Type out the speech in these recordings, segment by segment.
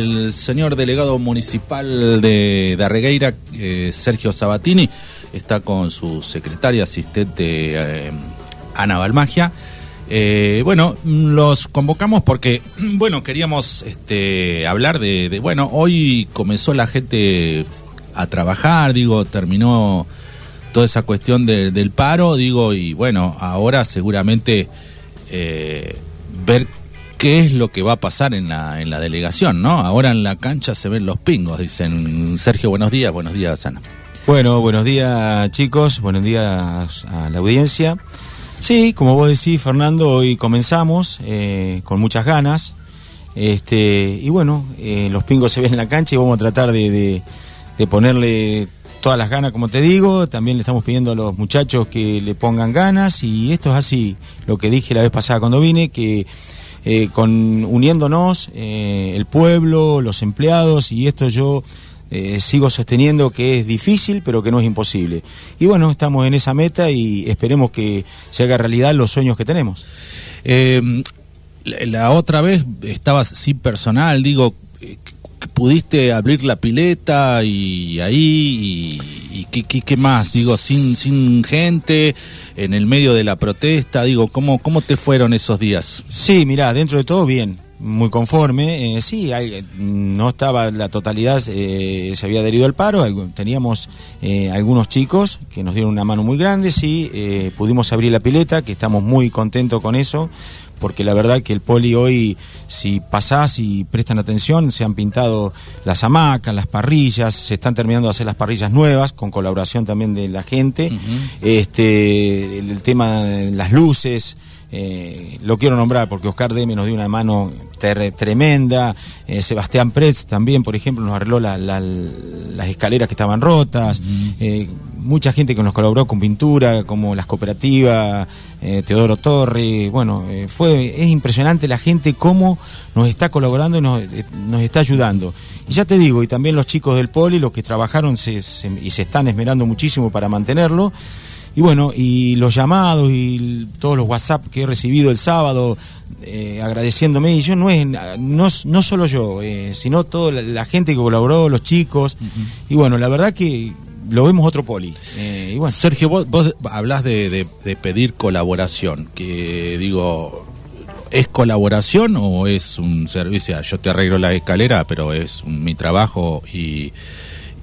El señor delegado municipal de, Arregueira, eh, Sergio Sabatini, está con su secretaria asistente eh, Ana Balmagia. Eh, bueno, los convocamos porque, bueno, queríamos este, hablar de, bueno, hoy comenzó la gente a trabajar, digo, terminó toda esa cuestión de, del paro, digo, y bueno, ahora seguramente ver qué es lo que va a pasar en la, en la delegación, ¿no? Ahora en la cancha se ven los pingos, dicen Sergio, buenos días, buenos días, Ana. Bueno, buenos días chicos, buenos días a la audiencia. Sí, como vos decís, Fernando, hoy comenzamos eh, con muchas ganas. Este, y bueno, eh, los pingos se ven en la cancha y vamos a tratar de, de, de ponerle todas las ganas, como te digo. También le estamos pidiendo a los muchachos que le pongan ganas y esto es así, lo que dije la vez pasada cuando vine, que eh, con uniéndonos eh, el pueblo, los empleados y esto yo eh, sigo sosteniendo que es difícil pero que no es imposible. Y bueno, estamos en esa meta y esperemos que se haga realidad los sueños que tenemos. Eh, la otra vez estabas sin personal, digo, pudiste abrir la pileta y ahí y, ¿qué, qué, más digo sin sin gente en el medio de la protesta digo cómo cómo te fueron esos días sí mira dentro de todo bien muy conforme eh, sí hay, no estaba la totalidad eh, se había adherido al paro teníamos eh, algunos chicos que nos dieron una mano muy grande sí eh, pudimos abrir la pileta que estamos muy contentos con eso porque la verdad que el poli hoy, si pasás y prestan atención, se han pintado las hamacas, las parrillas, se están terminando de hacer las parrillas nuevas, con colaboración también de la gente, uh -huh. este, el, el, tema de las luces, eh, lo quiero nombrar porque Oscar Deme nos dio una mano tremenda, eh, Sebastián Pretz también, por ejemplo, nos arregló la, la, las escaleras que estaban rotas, uh -huh. eh, mucha gente que nos colaboró con pintura, como las cooperativas, eh, Teodoro Torre, bueno, eh, fue, es impresionante la gente cómo nos está colaborando y nos, eh, nos, está ayudando. Y ya te digo, y también los chicos del Poli, los que trabajaron se, se, y se están esmerando muchísimo para mantenerlo. Y bueno, y los llamados y todos los WhatsApp que he recibido el sábado eh, agradeciéndome, y yo no es, no, no solo yo, eh, sino toda la, la, gente que colaboró, los chicos, uh -huh. y bueno, la verdad que lo vemos otro poli. Eh, y bueno. Sergio, vos, vos hablas de, de, de, pedir colaboración, que digo, ¿es colaboración o es un servicio? Yo te arreglo la escalera, pero es un, mi trabajo y,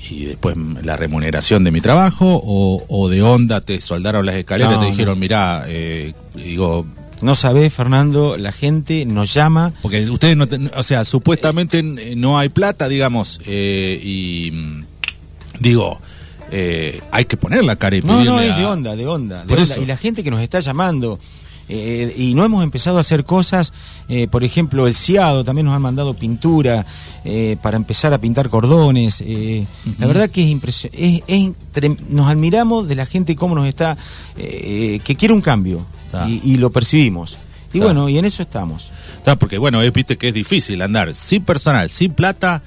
y después la remuneración de mi trabajo, o, o de onda te soldaron las escaleras no, y te dijeron, no. mirá, eh, digo, no sabés, Fernando, la gente nos llama. Porque ustedes no, o sea, supuestamente eh, no hay plata, digamos, eh, y digo, eh, hay que poner la cara y No, no, es a... de onda, de onda. De onda. Y la gente que nos está llamando. Eh, y no hemos empezado a hacer cosas, eh, por ejemplo, el CIADO también nos han mandado pintura eh, para empezar a pintar cordones. Uh -huh. La verdad que es impresionante. Es, es, nos admiramos de la gente cómo nos está, que quiere un cambio y, y, lo percibimos. Y bueno, y en eso estamos. Está, porque bueno, es, viste que es difícil andar sin personal, sin plata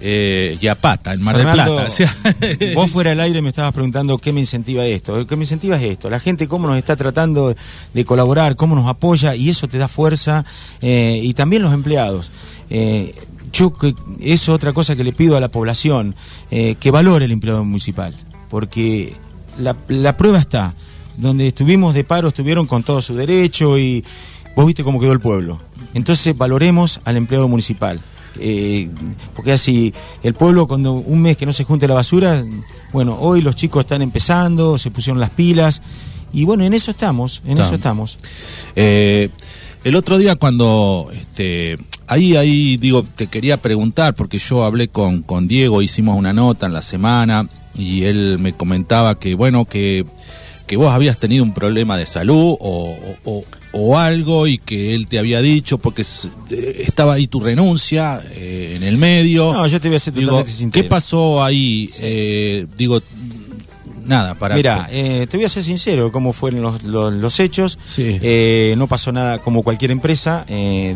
eh, y a pata, en Mar Fernando, del Plata. vos fuera del aire me estabas preguntando qué me incentiva esto. ¿Qué me incentiva es esto? La gente cómo nos está tratando de colaborar, cómo nos apoya y eso te da fuerza. Eh, y también los empleados. Eh, yo que es otra cosa que le pido a la población, eh, que valore el empleado municipal. Porque la, la prueba está. Donde estuvimos de paro estuvieron con todo su derecho y vos viste cómo quedó el pueblo. Entonces valoremos al empleado municipal. Eh, porque así el pueblo cuando un mes que no se junte la basura, bueno, hoy los chicos están empezando, se pusieron las pilas y bueno, en eso estamos, en eso estamos. Eh, el otro día cuando este ahí ahí digo te quería preguntar porque yo hablé con con Diego, hicimos una nota en la semana y él me comentaba que bueno que que vos habías tenido un problema de salud o, o, o, algo y que él te había dicho porque eh, estaba ahí tu renuncia eh, en el medio. No, yo te voy a hacer digo, ¿Qué pasó ahí? Sí. Eh, digo, nada, para... Mira, eh, te voy a ser sincero, cómo fueron los, los, los hechos. Sí. no pasó nada como cualquier empresa.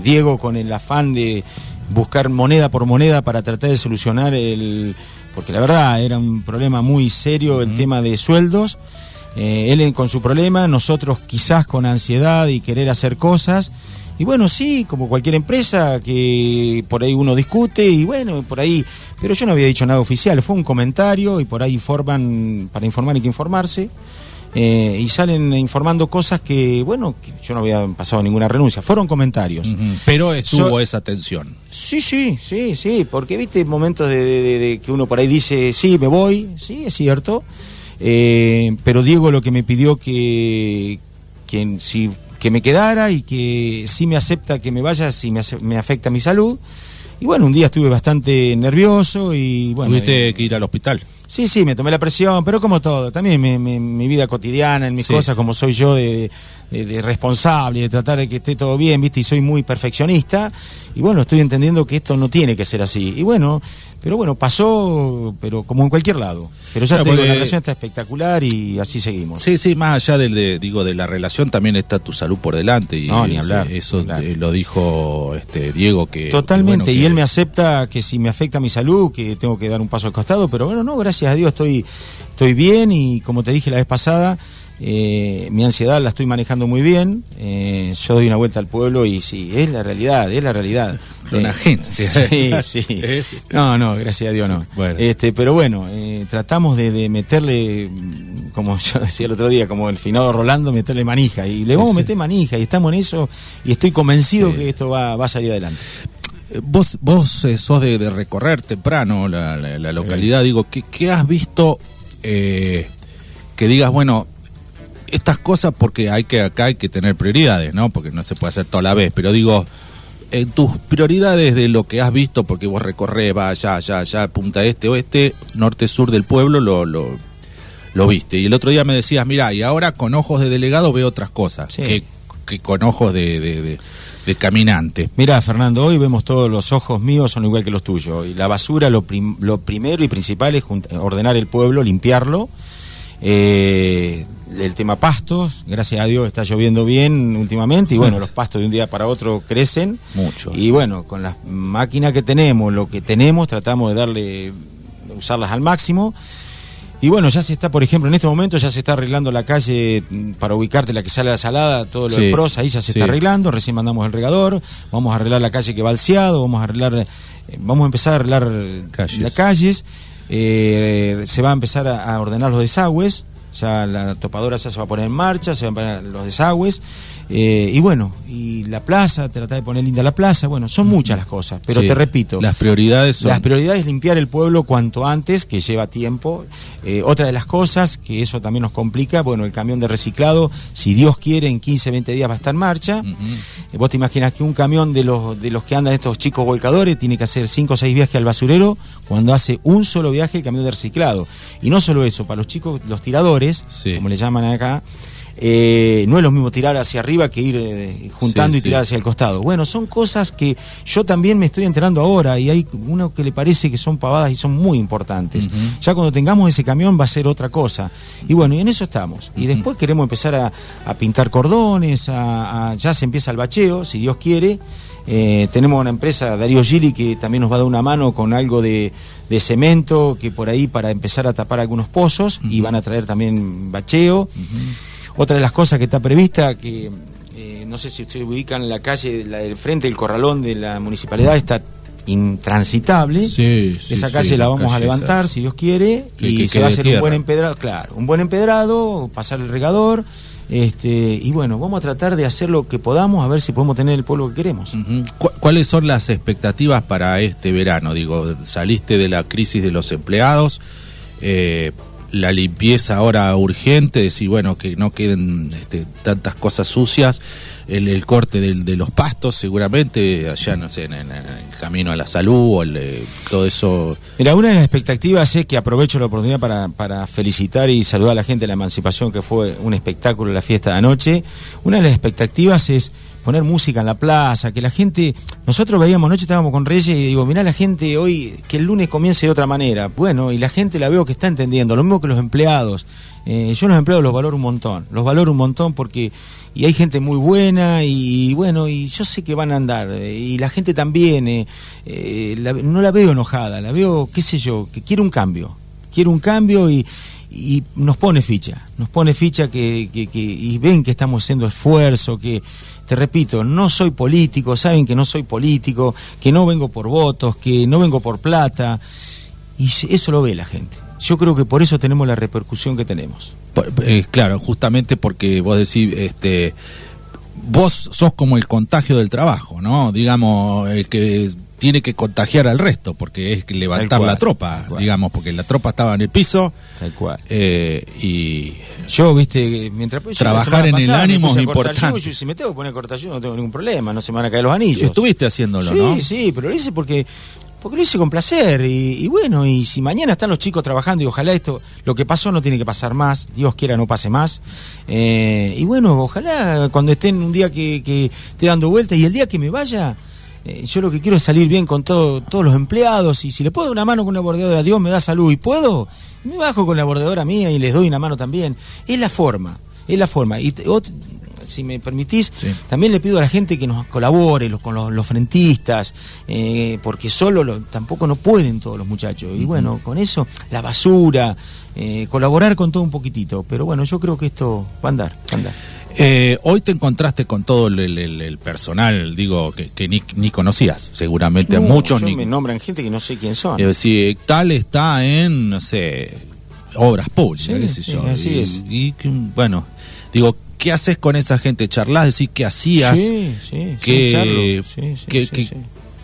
Diego con el afán de buscar moneda por moneda para tratar de solucionar el... Porque la verdad era un problema muy serio el uh -huh. tema de sueldos. Eh, él con su problema, nosotros quizás con ansiedad y querer hacer cosas. Y bueno, sí, como cualquier empresa que por ahí uno discute y bueno, por ahí, pero yo no había dicho nada oficial, fue un comentario y por ahí informan, para informar hay que informarse. Eh, y salen informando cosas que, bueno, que yo no había pasado ninguna renuncia, fueron comentarios. Pero estuvo esa tensión. Sí, sí, sí, sí, porque viste momentos de, de- de- de que uno por ahí dice, sí, me voy, sí, es cierto, eh, pero Diego lo que me pidió que, que, si, que me quedara y que sí me acepta que me vaya si me, me afecta mi salud. Y bueno, un día estuve bastante nervioso y bueno... Tuviste eh, que ir al hospital. Sí, sí, me tomé la presión, pero como todo, también mi, mi- mi vida cotidiana, en mis Sí. cosas, como soy yo de, de- de responsable, de tratar de que esté todo bien, ¿viste? Y soy muy perfeccionista, y bueno, estoy entendiendo que esto no tiene que ser así. Y bueno, pero bueno, pasó, pero como en cualquier lado. Pero ya Claro, te digo, porque- la relación está espectacular y así seguimos. Sí, sí, más allá del de, digo de la relación también está tu salud por delante y No, ni hablar, eso ni hablar. eh, lo dijo este Diego que Totalmente, que y él me acepta que si me afecta mi salud, que tengo que dar un paso al costado, pero bueno, no, gracias a Dios estoy, estoy bien y como te dije la vez pasada, eh, mi ansiedad la estoy manejando muy bien, eh, yo doy una vuelta al pueblo y sí, es la realidad, es la realidad. Una Eh. Sí, sí. No, no, gracias a Dios no. Bueno. Este, pero bueno, eh, tratamos de, de meterle, como yo decía el otro día, como el finado Rolando, meterle manija. Y le vamos a meter manija y estamos en eso y estoy convencido Sí. que esto va, va a salir adelante. Vos, vos eh, sos de, de recorrer temprano la, la- la localidad, digo, ¿qué, qué has visto eh, que digas, bueno, estas cosas porque hay que acá hay que tener prioridades, ¿no? Porque no se puede hacer toda la vez, pero digo, en tus prioridades de lo que has visto, porque vos recorrés, va allá, allá, allá, punta este, oeste, norte, sur del pueblo, lo, lo, lo viste. Y el otro día me decías, mira, y ahora con ojos de delegado veo otras cosas, Sí. que, que con ojos de, de, de- de caminante. Mira, Fernando, hoy vemos todos los ojos míos son igual que los tuyos. Y la basura, lo, prim- lo primero y principal es ordenar el pueblo, limpiarlo. Eh, el tema pastos, gracias a Dios está lloviendo bien últimamente. Y bueno, los pastos de un día para otro crecen. Mucho. Y bueno, con las máquinas que tenemos, lo que tenemos, tratamos de darle, usarlas al máximo. Y bueno, ya se está, por ejemplo, en este momento ya se está arreglando la calle mm, para ubicarte la que sale a la salada, todo lo Sí, de pros, ahí ya se sí. está arreglando, recién mandamos el regador, vamos a arreglar la calle que va al Ciado, vamos a arreglar, eh, vamos a empezar a arreglar eh, Calles. las calles, eh, se va a empezar a, a ordenar los desagües, ya la topadora ya se va a poner en marcha, se van a poner los desagües, eh, y bueno, y la plaza, tratar de poner linda la plaza, bueno, son muchas las cosas, pero Sí. te repito, Las prioridades son... las prioridades es limpiar el pueblo cuanto antes, que lleva tiempo. Eh, otra de las cosas, que eso también nos complica, bueno, el camión de reciclado, si Dios quiere, en 15, 20 días va a estar en marcha. Eh, Vos te imaginas que un camión de los, de los que andan estos chicos volcadores tiene que hacer 5 o 6 viajes al basurero cuando hace un solo viaje el camión de reciclado. Y no solo eso, para los chicos, los tiradores, Sí. como le llaman acá, eh, no es lo mismo tirar hacia arriba que ir eh, juntando Sí, y tirar sí. hacia el costado. Bueno, son cosas que yo también me estoy enterando ahora y hay uno que le parece que son pavadas y son muy importantes. Ya cuando tengamos ese camión va a ser otra cosa. Y bueno, y en eso estamos. Y después queremos empezar a, a pintar cordones, a, a- ya se empieza el bacheo, si Dios quiere. Eh, tenemos una empresa, Darío Gili, que también nos va a dar una mano con algo de, de cemento, que por ahí para empezar a tapar algunos pozos, y van a traer también bacheo. Otra de las cosas que está prevista, que eh, no sé si ustedes ubican la calle, la del frente del corralón de la municipalidad, está intransitable. Sí, sí, esa calle la la vamos a levantar, si Dios quiere, Que- y que se va a hacer un buen empedrado, claro, un buen empedrado, pasar el regador, este, y bueno, vamos a tratar de hacer lo que podamos, a ver si podemos tener el pueblo que queremos. Ujú. ¿Cu- ¿Cuáles son las expectativas para este verano? Digo, saliste de la crisis de los empleados, eh, la limpieza ahora urgente, decir, bueno, que no queden este, tantas cosas sucias, el, el corte de los pastos seguramente, allá, no sé, en, camino a la salud, o el, eh, todo eso. Mira, una de las expectativas es que aprovecho la oportunidad para, para felicitar y saludar a la gente de la emancipación, que fue un espectáculo la fiesta de anoche. Una de las expectativas es poner música en la plaza, que la gente, nosotros veíamos anoche, estábamos con Reyes y digo, mirá la gente hoy, que el lunes comience de otra manera. Bueno, y la gente la veo que está entendiendo, lo mismo que los empleados. Eh, yo los empleados los valoro un montón, los valoro un montón porque y hay gente muy buena y, bueno, y yo sé que van a andar eh, y la gente también, eh, no la veo enojada, la veo, qué sé yo, que quiere un cambio, quiere un cambio y, y nos pone ficha, nos pone ficha que, que, que, y ven que estamos haciendo esfuerzo, que, te repito, no soy político, saben que no soy político, que no vengo por votos, que no vengo por plata, y eso lo ve la gente. Yo creo que por eso tenemos la repercusión que tenemos. Eh, claro, justamente porque vos decís, este, vos sos como el contagio del trabajo, ¿no? Digamos, el que tiene que contagiar al resto, porque es levantar la tropa, digamos, porque la tropa estaba en el piso. Tal cual. Eh, y yo, viste, mientras trabajar en el ánimo es importante. si me tengo que poner cortayuyo no tengo ningún problema, no se me van a caer los anillos. Estuviste haciéndolo, sí, ¿no? Sí, sí, pero lo hice porque porque lo hice con placer y, bueno, y si mañana están los chicos trabajando y ojalá esto, lo que pasó no tiene que pasar más, Dios quiera no pase más, eh, y bueno, ojalá cuando estén un día que, que esté dando vuelta y el día que me vaya, eh, yo lo que quiero es salir bien con todo, todos los empleados y si le puedo dar una mano con una bordeadora, Dios me da salud y puedo, me bajo con la bordeadora mía y les doy una mano también. Es la forma, es la forma. Y si me permitís, también le pido a la gente que nos colabore los, con los, frentistas, eh, porque solo tampoco no pueden todos los muchachos. Y bueno, con eso, la basura, eh, colaborar con todo un poquitito. Pero bueno, yo creo que esto va a andar, va a andar. Eh, hoy te encontraste con todo el, personal, digo, que, ni, conocías, seguramente a muchos. ni... me nombran gente que no sé quién son. si tal está en, no sé, obras públicas, qué sé yo. Así es. Y, bueno, digo, ¿qué haces con esa gente? ¿Charlas? ¿Decís qué hacías? Sí, sí, ¿Qué, sí,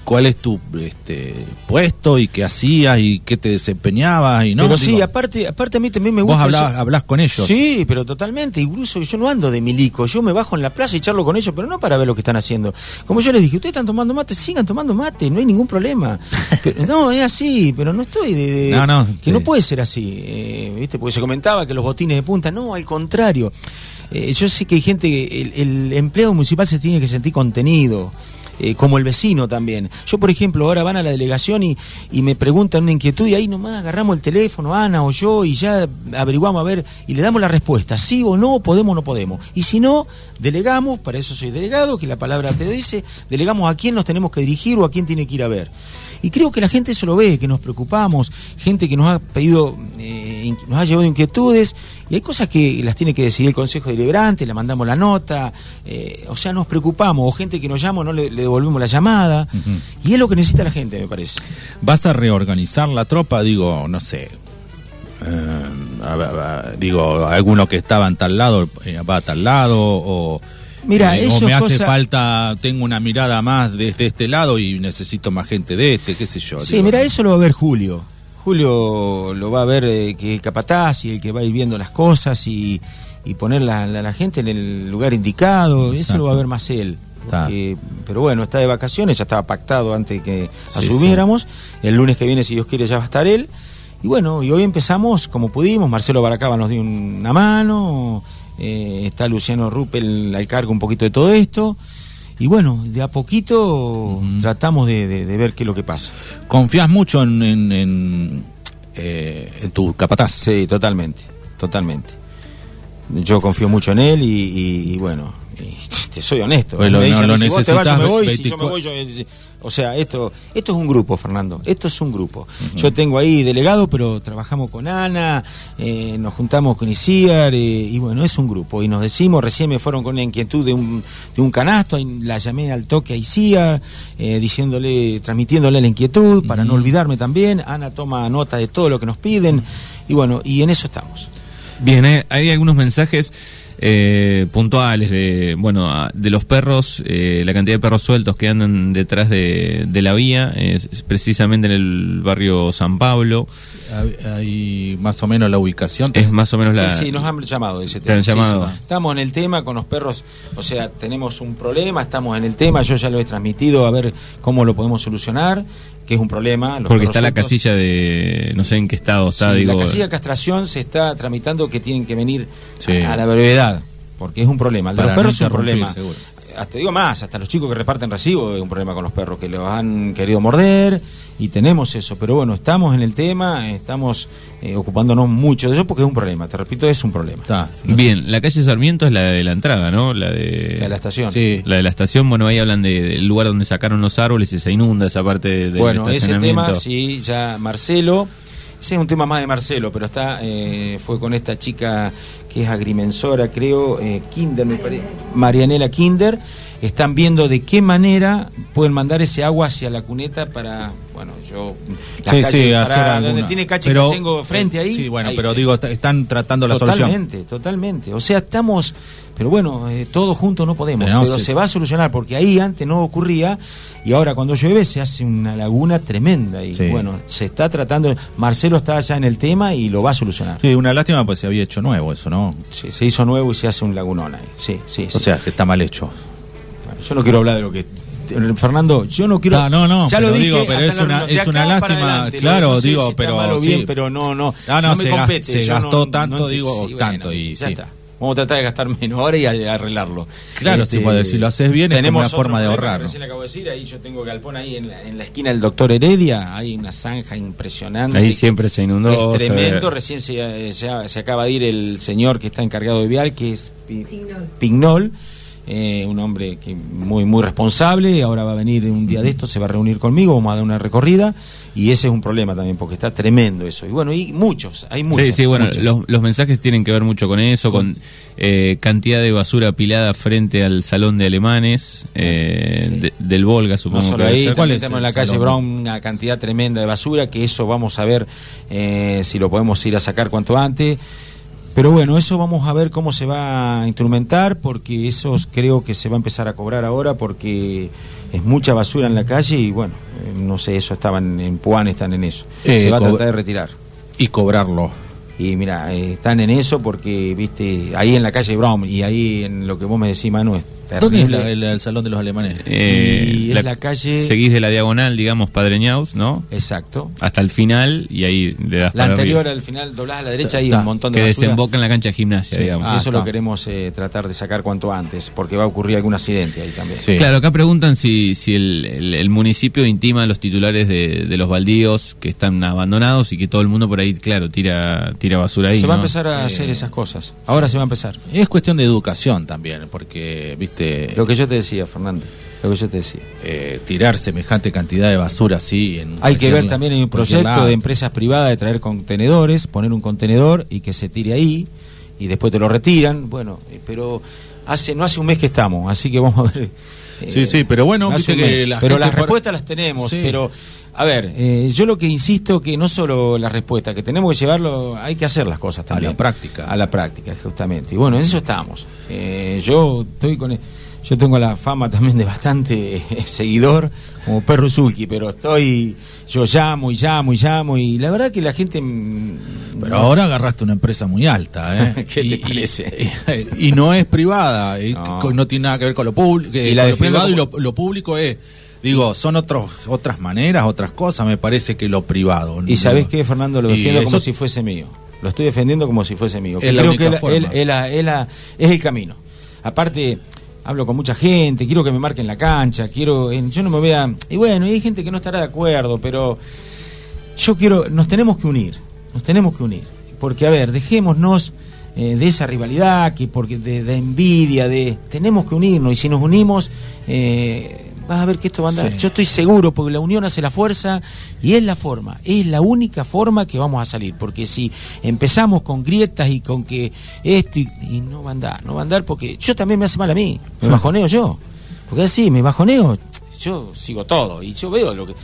cuál es tu este, puesto y qué hacías y qué te desempeñabas y no. Pero sí, aparte, aparte a mí también me gusta. Vos hablás, hablás con ellos. Sí, pero totalmente. Incluso yo no ando de milico. Yo me bajo en la plaza y charlo con ellos, pero no para ver lo que están haciendo. Como yo les dije, ustedes están tomando mate, sigan tomando mate, no hay ningún problema. no, es así, pero no estoy de. no, no. Que no puede ser así. Eh, ¿Viste? Porque se comentaba que los botines de punta. No, al contrario. Eh, yo sé que hay gente, el, el empleado municipal se tiene que sentir contenido. Eh, como el vecino también. Yo, por ejemplo, ahora van a la delegación y, y me preguntan una inquietud y ahí nomás agarramos el teléfono, Ana o yo, y ya averiguamos a ver y le damos la respuesta, sí o no, podemos o no podemos. Y si no, delegamos, para eso soy delegado, que la palabra te dice, delegamos a quién nos tenemos que dirigir o a quién tiene que ir a ver. Y creo que la gente eso lo ve, que nos preocupamos, gente que nos ha pedido, eh, nos ha llevado inquietudes, y hay cosas que las tiene que decidir el Consejo Deliberante, le mandamos la nota, eh, o sea, nos preocupamos, o gente que nos llama, no le, devolvemos la llamada, y es lo que necesita la gente, me parece. ¿Vas a reorganizar la tropa? Digo, no sé, eh, digo, alguno que estaba en tal lado va a tal lado, o Mira, eh, o me hace falta, tengo una mirada más desde este lado y necesito más gente de este, qué sé yo. Sí, mira, eso lo va a ver Julio. Julio lo va a ver eh, que es capataz y el que va a ir viendo las cosas y, y poner la, la, gente en el lugar indicado, eso lo va a ver más él. pero bueno, está de vacaciones, ya estaba pactado antes que asumiéramos. El lunes que viene, si Dios quiere, ya va a estar él. Y bueno, y hoy empezamos como pudimos. Marcelo Baracaba nos dio una mano. Eh, está Luciano Ruppel al cargo un poquito de todo esto. Y bueno, de a poquito tratamos de, ver qué es lo que pasa. ¿Confías mucho en, en, eh, tu capataz? Sí, totalmente, totalmente. Yo confío mucho en él y, bueno, te soy honesto. Pues lo, me no, si yo me voy, si yo me voy, yo, o sea, esto, esto es un grupo, Fernando. Esto es un grupo. Yo tengo ahí delegado, pero trabajamos con Ana, eh, nos juntamos con Isiar, eh, y bueno, es un grupo. Y nos decimos, recién me fueron con la inquietud de un, de un canasto, la llamé al toque a Isiar, eh, diciéndole, transmitiéndole la inquietud, para no olvidarme también. Ana toma nota de todo lo que nos piden, y bueno, y en eso estamos. Bien, hay algunos mensajes eh, puntuales de bueno de los perros eh, la cantidad de perros sueltos que andan detrás de, la vía es, precisamente en el barrio San Pablo. Hay más o menos la ubicación. Es más o menos la sí, nos han llamado ese tema. estamos en el tema con los perros o sea tenemos un problema estamos en el tema yo ya lo he transmitido a ver cómo lo podemos solucionar que es un problema. Porque está la casilla de, no sé en qué estado está, digo. La casilla de castración se está tramitando que tienen que venir a, la brevedad, porque es un problema. El de los perros es un problema. Hasta digo más, hasta los chicos que reparten recibo es un problema con los perros, que los han querido morder y tenemos eso. Pero bueno, estamos en el tema, estamos eh, ocupándonos mucho de eso porque es un problema, te repito, es un problema. Está. Bien, la calle Sarmiento es la de la entrada, ¿no? La de, la estación. Sí. La de la estación, bueno, ahí hablan del lugar donde sacaron los árboles y se inunda esa parte del bueno, ese tema, sí, ya Marcelo ese es un tema más de Marcelo, pero está eh, fue con esta chica es agrimensora, creo, eh, Kinder, me parece, Marianela Kinder. Están viendo de qué manera pueden mandar ese agua hacia la cuneta para, bueno, yo... las Sí, calles- sí, para hacer donde alguna. tiene cache Pero- cachengo frente ahí. Sí, bueno, ahí pero sí. digo, est- están tratando la solución. Totalmente, totalmente. O sea, estamos, pero bueno, eh, todos juntos no podemos, Pero no, pero sí, se va a solucionar porque ahí antes no ocurría y ahora cuando llueve se hace una laguna tremenda y bueno, se está tratando, Marcelo está ya en el tema y lo va a solucionar. Sí, una lástima pues se había hecho nuevo eso, ¿no? Sí, se hizo nuevo y se hace un lagunón ahí. Sí, sí, O sea, que está mal hecho. Bueno, yo no quiero hablar de lo que Fernando, yo no quiero. Ah, no, no, ya lo dije, digo, pero es la una- es una lástima, adelante, claro, no sé digo, si pero mal o sí. bien, pero no, no, No, no, me se compete. se gastó no- tanto, no digo, sí, tanto, bueno, y ya sí. está. Vamos a tratar de gastar menos ahora y arreglarlo. Claro, sí, pues, si lo haces bien es como tenemos una forma de ahorrar, Recién acabo de decir, ahí yo tengo galpón ahí en la, en la esquina del doctor Heredia, hay una zanja impresionante. Ahí siempre se inundó. Es se- tremendo, recién se, se- se acaba de ir el señor que está encargado de vial, que es Pi- Pignol, eh, un hombre que muy muy responsable, ahora va a venir un día de esto, se va a reunir conmigo, vamos a dar una recorrida, y ese es un problema también, porque está tremendo eso. Y bueno, y muchos, hay muchos. sí, sí, bueno, los, los mensajes tienen que ver mucho con eso, con eh, cantidad de basura apilada frente al salón de alemanes eh, Sí. de- del Volga, supongo que ahí. ¿Cuál es en la calle salón? Brown una cantidad tremenda de basura, que eso vamos a ver eh, si lo podemos ir a sacar cuanto antes. Pero bueno, eso vamos a ver cómo se va a instrumentar, porque eso creo que se va a empezar a cobrar ahora, porque es mucha basura en la calle y bueno, eh, no sé, eso estaban en Puan, están en eso. Eh, se va a tratar de retirar. Y cobrarlo. Y mira, eh, están en eso porque, viste, ahí en la calle Brown y ahí en lo que vos me decís, Manu, ¿Dónde es la- el, el salón de los alemanes? Eh, Y es la calle- Seguís de la diagonal, digamos, Padre Ñaus, ¿no? Exacto. Hasta el final y ahí le das La para anterior arriba. al final doblás a la derecha y un montón de Que basura. desemboca en la cancha de gimnasia, Sí, digamos. y Ah, eso lo queremos eh, tratar de sacar cuanto antes, porque va a ocurrir algún accidente ahí también. Sí. Claro, acá preguntan si, si el, el- el municipio intima a los titulares de, de los baldíos que están abandonados y que todo el mundo por ahí, claro, tira, tira basura ahí. se va a empezar a Sí. hacer esas cosas. Ahora se va a empezar. Es cuestión de educación también, porque, viste, Lo que yo te decía, Fernando. Lo que yo te decía. eh, tirar semejante cantidad de basura así en Hay que ver también hay un proyecto de empresas privadas de traer contenedores, poner un contenedor y que se tire ahí y después te lo retiran. Bueno, eh, pero hace no hace un mes que estamos, así que vamos a ver. Eh, Sí, sí, pero bueno, viste que la pero las respuestas las tenemos, Sí. pero a ver, eh, yo lo que insisto que no solo la respuesta, que tenemos que llevarlo, hay que hacer las cosas A también. la práctica. A la práctica, justamente. Y bueno, en eso estamos. Eh, yo estoy con yo tengo la fama también de bastante eh, seguidor como perro Zulki, pero estoy yo llamo y llamo y llamo y la verdad que la gente Pero no- ahora agarraste una empresa muy alta, ¿eh? ¿Qué te Y- parece? Y, y no es privada, y No. no. tiene nada que ver con lo público, Y la lo privado y como- lo, lo público es, digo, son otros otras maneras, otras cosas, me parece que lo privado. y sabés qué, Fernando, lo Y defiendo como eso- si fuese mío. Lo estoy defendiendo como si fuese mío. Es Creo que él- él- él- es el camino. Aparte, hablo con mucha gente, quiero que me marquen la cancha, quiero, eh, yo no me vea, y bueno, y hay gente que no estará de acuerdo, pero yo quiero, nos tenemos que unir, nos tenemos que unir, porque a ver, dejémonos eh, de esa rivalidad, que porque de, de envidia, de, tenemos que unirnos, y si nos unimos, eh, vas a ver que esto va a andar. Sí. Yo estoy seguro, porque la unión hace la fuerza, y es la forma, es la única forma que vamos a salir, porque si empezamos con grietas y con que esto, y, y no va a andar, no va a andar, porque yo también me hace mal a mí, me bajoneo yo, porque así, me bajoneo, yo sigo todo, y yo veo lo que...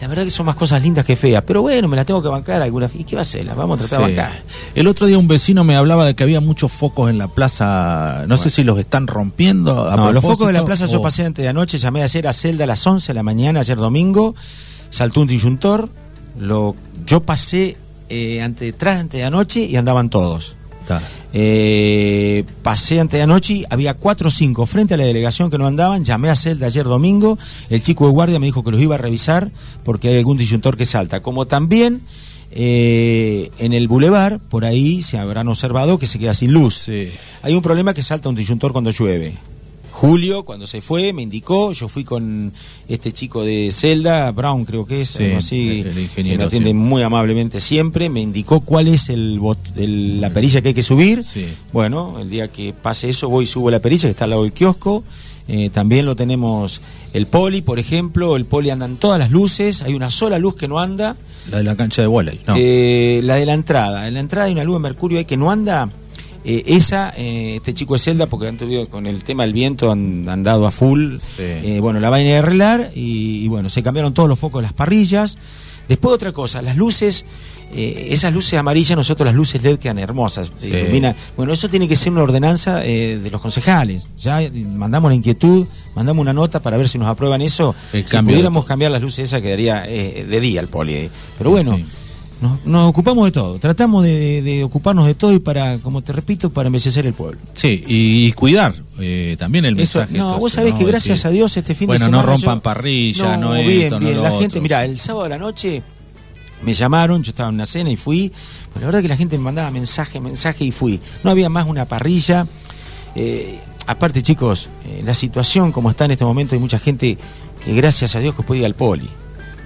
La verdad que son más cosas lindas que feas, pero bueno, me las tengo que bancar algunas. ¿Y qué va a hacer? Las vamos a tratar de Sí. bancar. El otro día un vecino me hablaba de que había muchos focos en la plaza, no sé si los están rompiendo. a No, los focos de la plaza yo pasé antes de anoche, llamé ayer a Celda a las 11 de la mañana, ayer domingo, saltó un disyuntor, lo, yo pasé eh, ante, detrás antes de anoche y andaban todos. Está. Eh, pasé antes de anoche, había cuatro o cinco frente a la delegación que no andaban, llamé a Celda ayer domingo, el chico de guardia me dijo que los iba a revisar porque hay algún disyuntor que salta, como también eh, en el bulevar, por ahí se habrán observado que se queda sin luz. Sí. Hay un problema que salta un disyuntor cuando llueve. Julio, cuando se fue, me indicó, yo fui con este chico de Celda, Brown creo que es, Sí, algo así, el- que me atiende sí. muy amablemente siempre, me indicó cuál es el, bot- el- la perilla que hay que subir. Sí. Bueno, el día que pase eso voy y subo la perilla que está al lado del kiosco. eh, también lo tenemos el poli, por ejemplo, el poli andan todas las luces, hay una sola luz que no anda. La de la cancha de volei, ¿no? Eh, la de la entrada. En la entrada hay una luz de mercurio ahí que no anda. Eh, esa, eh, este chico de Celda, porque han tenido con el tema del viento han, han dado a full. Sí. Eh, bueno, la vaina de arreglar y, y bueno, se cambiaron todos los focos de las parrillas. Después otra cosa, las luces, eh, esas luces amarillas, nosotros las luces LED quedan hermosas. Sí. ilumina- bueno, eso tiene que ser una ordenanza eh, de los concejales. Ya mandamos la inquietud, mandamos una nota para ver si nos aprueban eso. El si pudiéramos cambiar las luces, esa quedaría de día el poli. Pero bueno, Sí. Nos, nos ocupamos de todo. Tratamos de, de ocuparnos de todo y para, como te repito, para embellecer el pueblo. Sí, y, y cuidar eh, también el Eso, mensaje. no, es vos sabés ¿no? que gracias Decir, a Dios este fin bueno, de semana. no rompan yo- parrilla, no, bien, esto, no bien. lo la gente, mira, el sábado a la noche me llamaron, yo estaba en una cena y fui. La verdad que la gente me mandaba mensaje, mensaje y fui. No había más una parrilla. Eh, aparte, chicos, eh, la situación como está en este momento, hay mucha gente que gracias a Dios que puede ir al poli.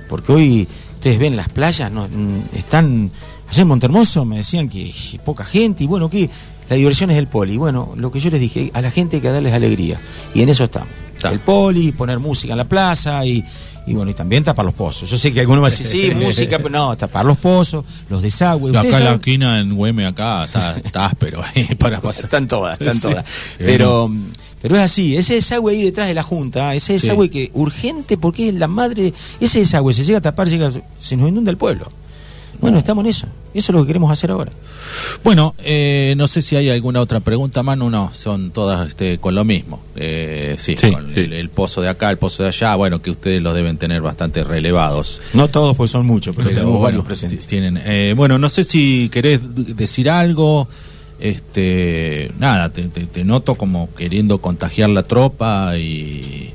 Porque hoy ustedes ven las playas, no, Mm, están. Allá en Montermoso me decían que eh, poca gente y bueno, que la diversión es el poli. Bueno, lo que yo les dije, a la gente hay que darles alegría. Y en eso estamos. Está. El poli, poner música en la plaza y, y bueno, y también tapar los pozos. Yo sé que algunos van a decir, sí, música, pero no, tapar los pozos, los desagües. Acá Ustedes en la esquina en Güeme, acá está, está áspero ahí para pasar. están todas, están Sí. todas. Eh, Pero, pero es así, ese desagüe ahí detrás de la Junta, ese Sí. desagüe que urgente porque es la madre, ese desagüe se llega a tapar, llega, se nos inunda el pueblo. Bueno, estamos en eso. Eso es lo que queremos hacer ahora. Bueno, eh, no sé si hay alguna otra pregunta, Manu. No, son todas este, con lo mismo. Eh, sí, Sí, con sí. El, el pozo de acá, el pozo de allá. Bueno, que ustedes los deben tener bastante relevados. No todos, pues son muchos, pero, Pero tenemos bueno, varios presentes. Tienen, eh, bueno, no sé si querés decir algo. Este, nada, te, te- te noto como queriendo contagiar la tropa y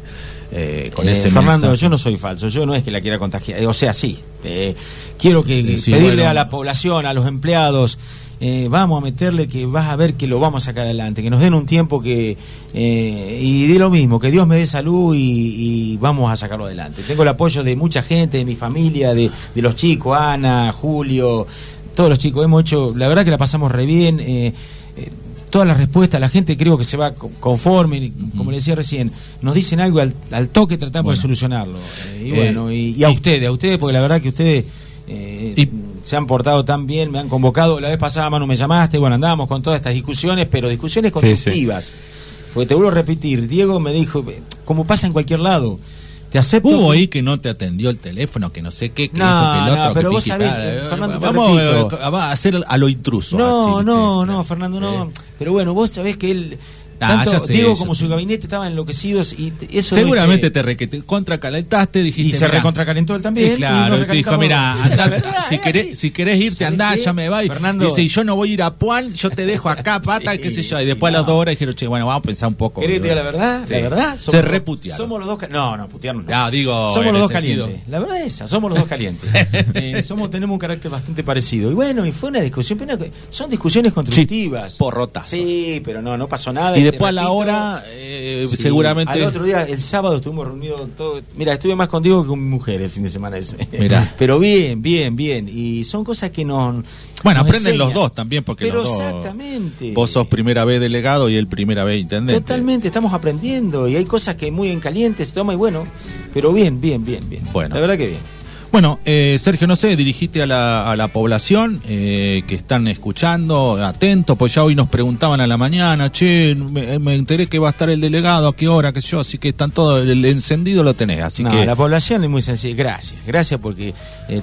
eh, con Eh, ese Fernando, mensaje. yo no soy falso, yo no es que la quiera contagiar, eh, o sea, sí. eh, quiero que sí, pedirle bueno. a la población, a los empleados, eh, vamos a meterle que vas a ver que lo vamos a sacar adelante, que nos den un tiempo que eh, y de lo mismo, que Dios me dé salud y, y vamos a sacarlo adelante. Tengo el apoyo de mucha gente, de mi familia, de, de los chicos, Ana, Julio, todos los chicos. Hemos hecho, la verdad que la pasamos re bien. eh, eh, todas las respuestas, la gente creo que se va co- conforme, como le decía recién, nos dicen algo al, al toque tratamos Bueno. de solucionarlo. Eh, y Eh, bueno, y, y a y- ustedes, a ustedes, porque la verdad que ustedes eh, Y- se han portado tan bien, me han convocado, la vez pasada Manu me llamaste, bueno, andábamos con todas estas discusiones, pero discusiones Sí, sí. constructivas. Porque te vuelvo a repetir, Diego me dijo, como pasa en cualquier lado, te acepto... Hubo ahí que no te atendió el teléfono, que no sé qué, que No, esto, que el otro. no, pero que vos sabés, eh, Fernando, te vamos eh, a hacer a lo intruso. No, así, no, no, Fernando, no. Eh, Pero bueno, vos sabés que él, Ah, tanto sé, Diego como sé. su gabinete estaban enloquecidos y eso no es Seguramente te, re, que te contracalentaste, dijiste. y se recontracalentó él también. y claro, y te dijo, mira, los dos". andá, La verdad, si, querés, si querés irte, ¿Sabés andá, qué? ya me voy. Fernando. Dice, y yo no voy a ir a Puan, yo te dejo acá, pata, Sí, qué sé yo. Y sí, después a las no. dos horas dijeron, che, bueno, vamos a pensar un poco. ¿Querés diga la verdad? Sí. La verdad. Se reputearon. Somos los dos. No, no, putearnos no. Ah, digo, somos los dos sentido- calientes. La verdad es esa, somos los dos calientes. Eh, somos, tenemos un carácter bastante parecido. Y bueno, y fue una discusión. pero son discusiones constructivas. porrotazos. Sí, pero no, no pasó nada. Después a la hora, eh, Sí, seguramente. Al otro día, el sábado, estuvimos reunidos todos. Mira, estuve más contigo que con mi mujer el fin de semana ese. Mirá. Pero bien, bien, bien. Y son cosas que nos. Bueno, nos aprenden los dos también, porque Pero los dos. exactamente. Vos sos primera vez delegado y él primera vez intendente. Totalmente, estamos aprendiendo. Y hay cosas que muy en caliente se toma y bueno. Pero bien, bien, bien, bien. Bueno. La verdad que bien. Bueno, eh, Sergio, no sé, dirigiste a la, a la población eh, que están escuchando, atentos, pues ya hoy nos preguntaban a la mañana, che, me, me enteré que va a estar el delegado, a qué hora, qué sé yo, así que están todos, el encendido lo tenés, así no, que... la población es muy sencilla. Gracias, gracias porque eh,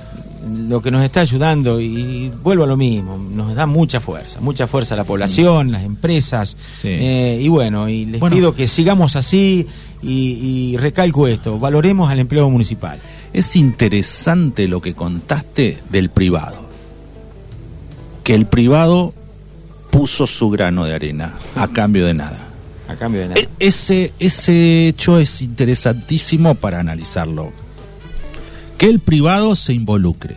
lo que nos está ayudando, y vuelvo a lo mismo, nos da mucha fuerza, mucha fuerza la población, las empresas. Sí. eh, y bueno, y les Bueno. pido que sigamos así y, y recalco esto, valoremos al empleo municipal. Es interesante lo que contaste del privado. Que el privado puso su grano de arena a cambio de nada. A cambio de nada. E- ese, ese hecho es interesantísimo para analizarlo. Que el privado se involucre.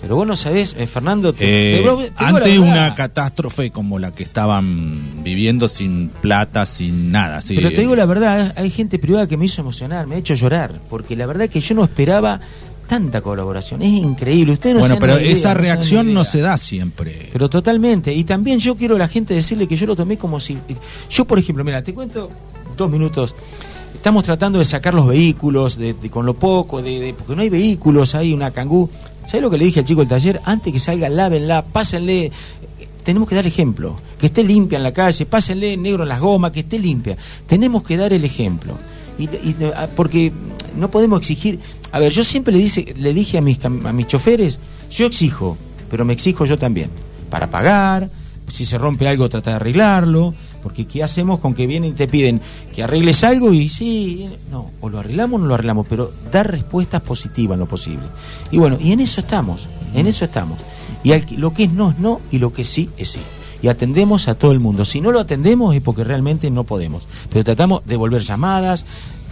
Pero vos no sabés, eh, Fernando, te- Eh, te- te ante una catástrofe como la que estaban viviendo sin plata, sin nada. sí. Pero te digo la verdad, hay gente privada que me hizo emocionar, me ha hecho llorar, porque la verdad que yo no esperaba tanta colaboración. Es increíble. Ustedes no bueno, pero idea, esa no reacción no se da siempre. Pero totalmente. Y también yo quiero a la gente decirle que yo lo tomé como si. Yo, por ejemplo, mira, te cuento dos minutos. Estamos tratando de sacar los vehículos de, de- con lo poco, de, porque no hay vehículos, hay una cangú. ¿Sabes lo que le dije al chico del taller? Antes que salga, lávenla, pásenle. Eh, Tenemos que dar ejemplo. Que esté limpia en la calle, pásenle negro en las gomas, que esté limpia. Tenemos que dar el ejemplo. Y, y- ah, porque no podemos exigir. A ver, yo siempre le, dice, le dije a mis, a mis choferes, yo exijo, pero me exijo yo también. Para pagar, si se rompe algo, trata de arreglarlo. Porque ¿qué hacemos con que vienen y te piden que arregles algo y sí, no, o lo arreglamos o no lo arreglamos, pero dar respuestas positivas en lo posible. Y bueno, y en eso estamos, en eso estamos. Y al lo que es no es no y lo que sí es sí. Y atendemos a todo el mundo. Si no lo atendemos es porque realmente no podemos. Pero tratamos de volver llamadas,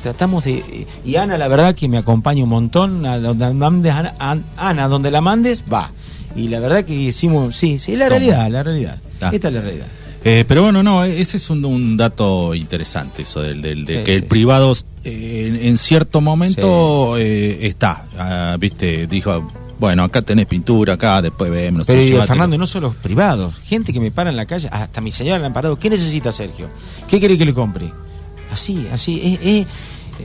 tratamos de... eh, Y Ana, la verdad que me acompaña un montón. A donde mandes, Ana, An- Ana, donde la mandes, va. Y la verdad que hicimos... Sí, sí, la realidad, la realidad. Ah. Esta es la realidad. Eh, pero bueno, no, ese es un, un dato interesante, eso del, del- de Sí, que sí, el privado eh, en, en cierto momento eh, está, ah, viste, dijo, bueno, acá tenés pintura, acá después vemos, Pero y. Fernando, y no solo privados, gente que me para en la calle, hasta mi señora me han parado. ¿Qué necesita Sergio? ¿Qué quiere que le compre? Así, así. es- es-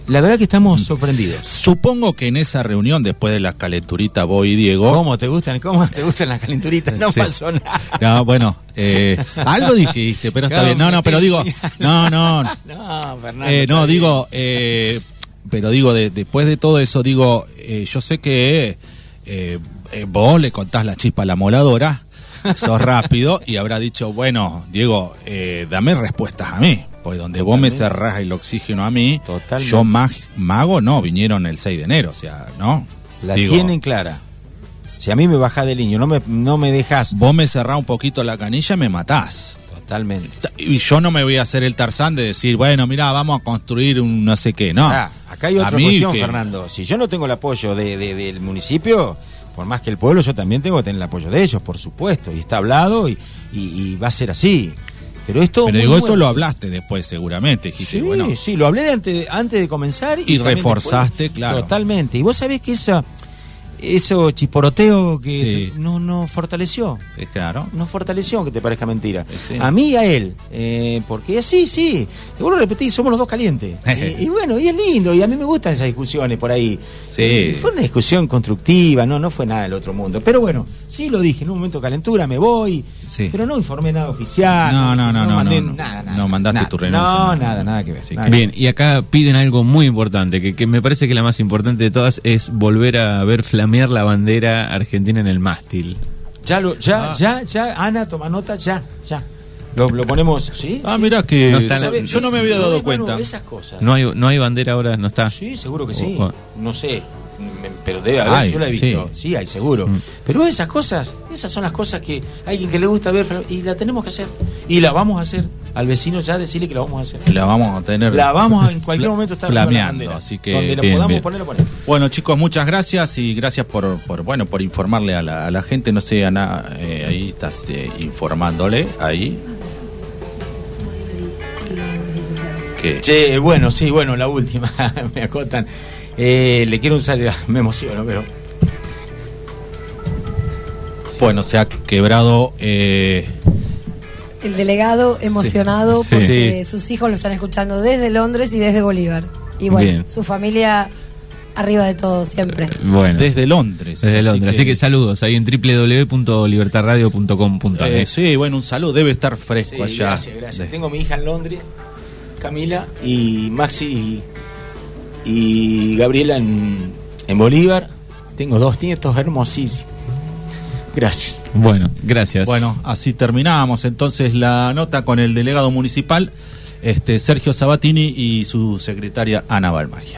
la verdad que estamos sorprendidos. Supongo que en esa reunión, después de las calenturitas, vos y Diego, ¿Cómo te gustan? ¿Cómo te gustan las calenturitas? No Sí. pasó nada. No, bueno, eh, algo dijiste, pero está bien. No, no, pero digo, no, no, No, Fernando. Eh, no, digo, eh, pero digo, de- después de todo eso, digo, eh, yo sé que vos le contás la chispa a la moladora, sos rápido, y habrá dicho, bueno, Diego, eh, dame respuestas a mí, pues donde vos me cerrás el oxígeno a mí, Totalmente. yo mag- mago no, vinieron el 6 de enero, o sea, ¿no? La Digo, tienen clara. Si a mí me bajás del niño, no me, no me dejas. Vos me cerrás un poquito la canilla, me matás. Totalmente. Y yo no me voy a hacer el Tarzán de decir, bueno, mira, vamos a construir un no sé qué, no. Ah, acá hay otra cuestión, que- Fernando. Si yo no tengo el apoyo de, de- del municipio, por más que el pueblo, yo también tengo que tener el apoyo de ellos, por supuesto. Y está hablado y, y- y va a ser así. Pero esto. Pero digo, eso bueno. lo hablaste después seguramente, dijiste, Sí, bueno, sí, lo hablé antes, antes de comenzar. Y también reforzaste, después. claro. Totalmente. Y vos sabés que esa, eso chiporoteo que Sí. no, no fortaleció. es claro. No fortaleció, que te parezca mentira. Sí. A mí y a él. eh, porque sí, sí. Te vuelvo a repetir, somos los dos calientes. y, y bueno, y es lindo. Y a mí me gustan esas discusiones por ahí. Sí. Eh, fue una discusión constructiva, no no fue nada del otro mundo. Pero bueno, sí lo dije. En un momento de calentura me voy. Sí. Pero no informé nada oficial. No, no, no, no, mandé no, no. nada, nada. No mandaste nada. tu renuncia, No, no. nada, nada que ver. Nada que Bien, y acá piden algo muy importante, que, que me parece que la más importante de todas es volver a ver flamear la bandera argentina en el mástil. Ya, lo, ya, Ah. ya, ya, Ana, toma nota, ya, ya. Lo, lo ponemos, ¿sí? Ah, sí. mira que No está- ¿sabe? yo no me había dado Bueno, cuenta. esas cosas. No hay, no hay bandera ahora, no está. Sí, seguro que sí. O- o- No sé, pero debe haber, Ay, yo la he visto. sí. Sí, hay seguro. Mm. Pero esas cosas, esas son las cosas que a alguien que le gusta ver y la tenemos que hacer. Y la vamos a hacer. Al vecino ya decirle que la vamos a hacer. La vamos a tener. La vamos a en cualquier momento estar la flameando. Así que donde la bien, podamos bien. poner, la ponemos. Bueno, chicos, muchas gracias y gracias por, por bueno por informarle a la, a la gente. No sé, Ana, eh, ahí estás eh, informándole ahí. Che, bueno, sí, bueno, la última, me acotan. Eh, le quiero usar, me emociono, pero bueno, se ha quebrado. Eh, El delegado emocionado Sí. porque Sí. sus hijos lo están escuchando desde Londres y desde Bolívar. Y bueno, Bien. su familia arriba de todo siempre. Bueno, desde Londres. desde Londres. Así que saludos ahí en www.libertarradio.com.ar. eh, sí, bueno, un saludo. Debe estar fresco Sí, allá. gracias, gracias. De- Tengo mi hija en Londres, Camila, y Maxi y, y Gabriela en, en Bolívar. Tengo dos nietos hermosísimos. Gracias. Bueno, gracias. Bueno, así terminamos entonces la nota con el delegado municipal, este Sergio Sabatini y su secretaria Ana Balmagia.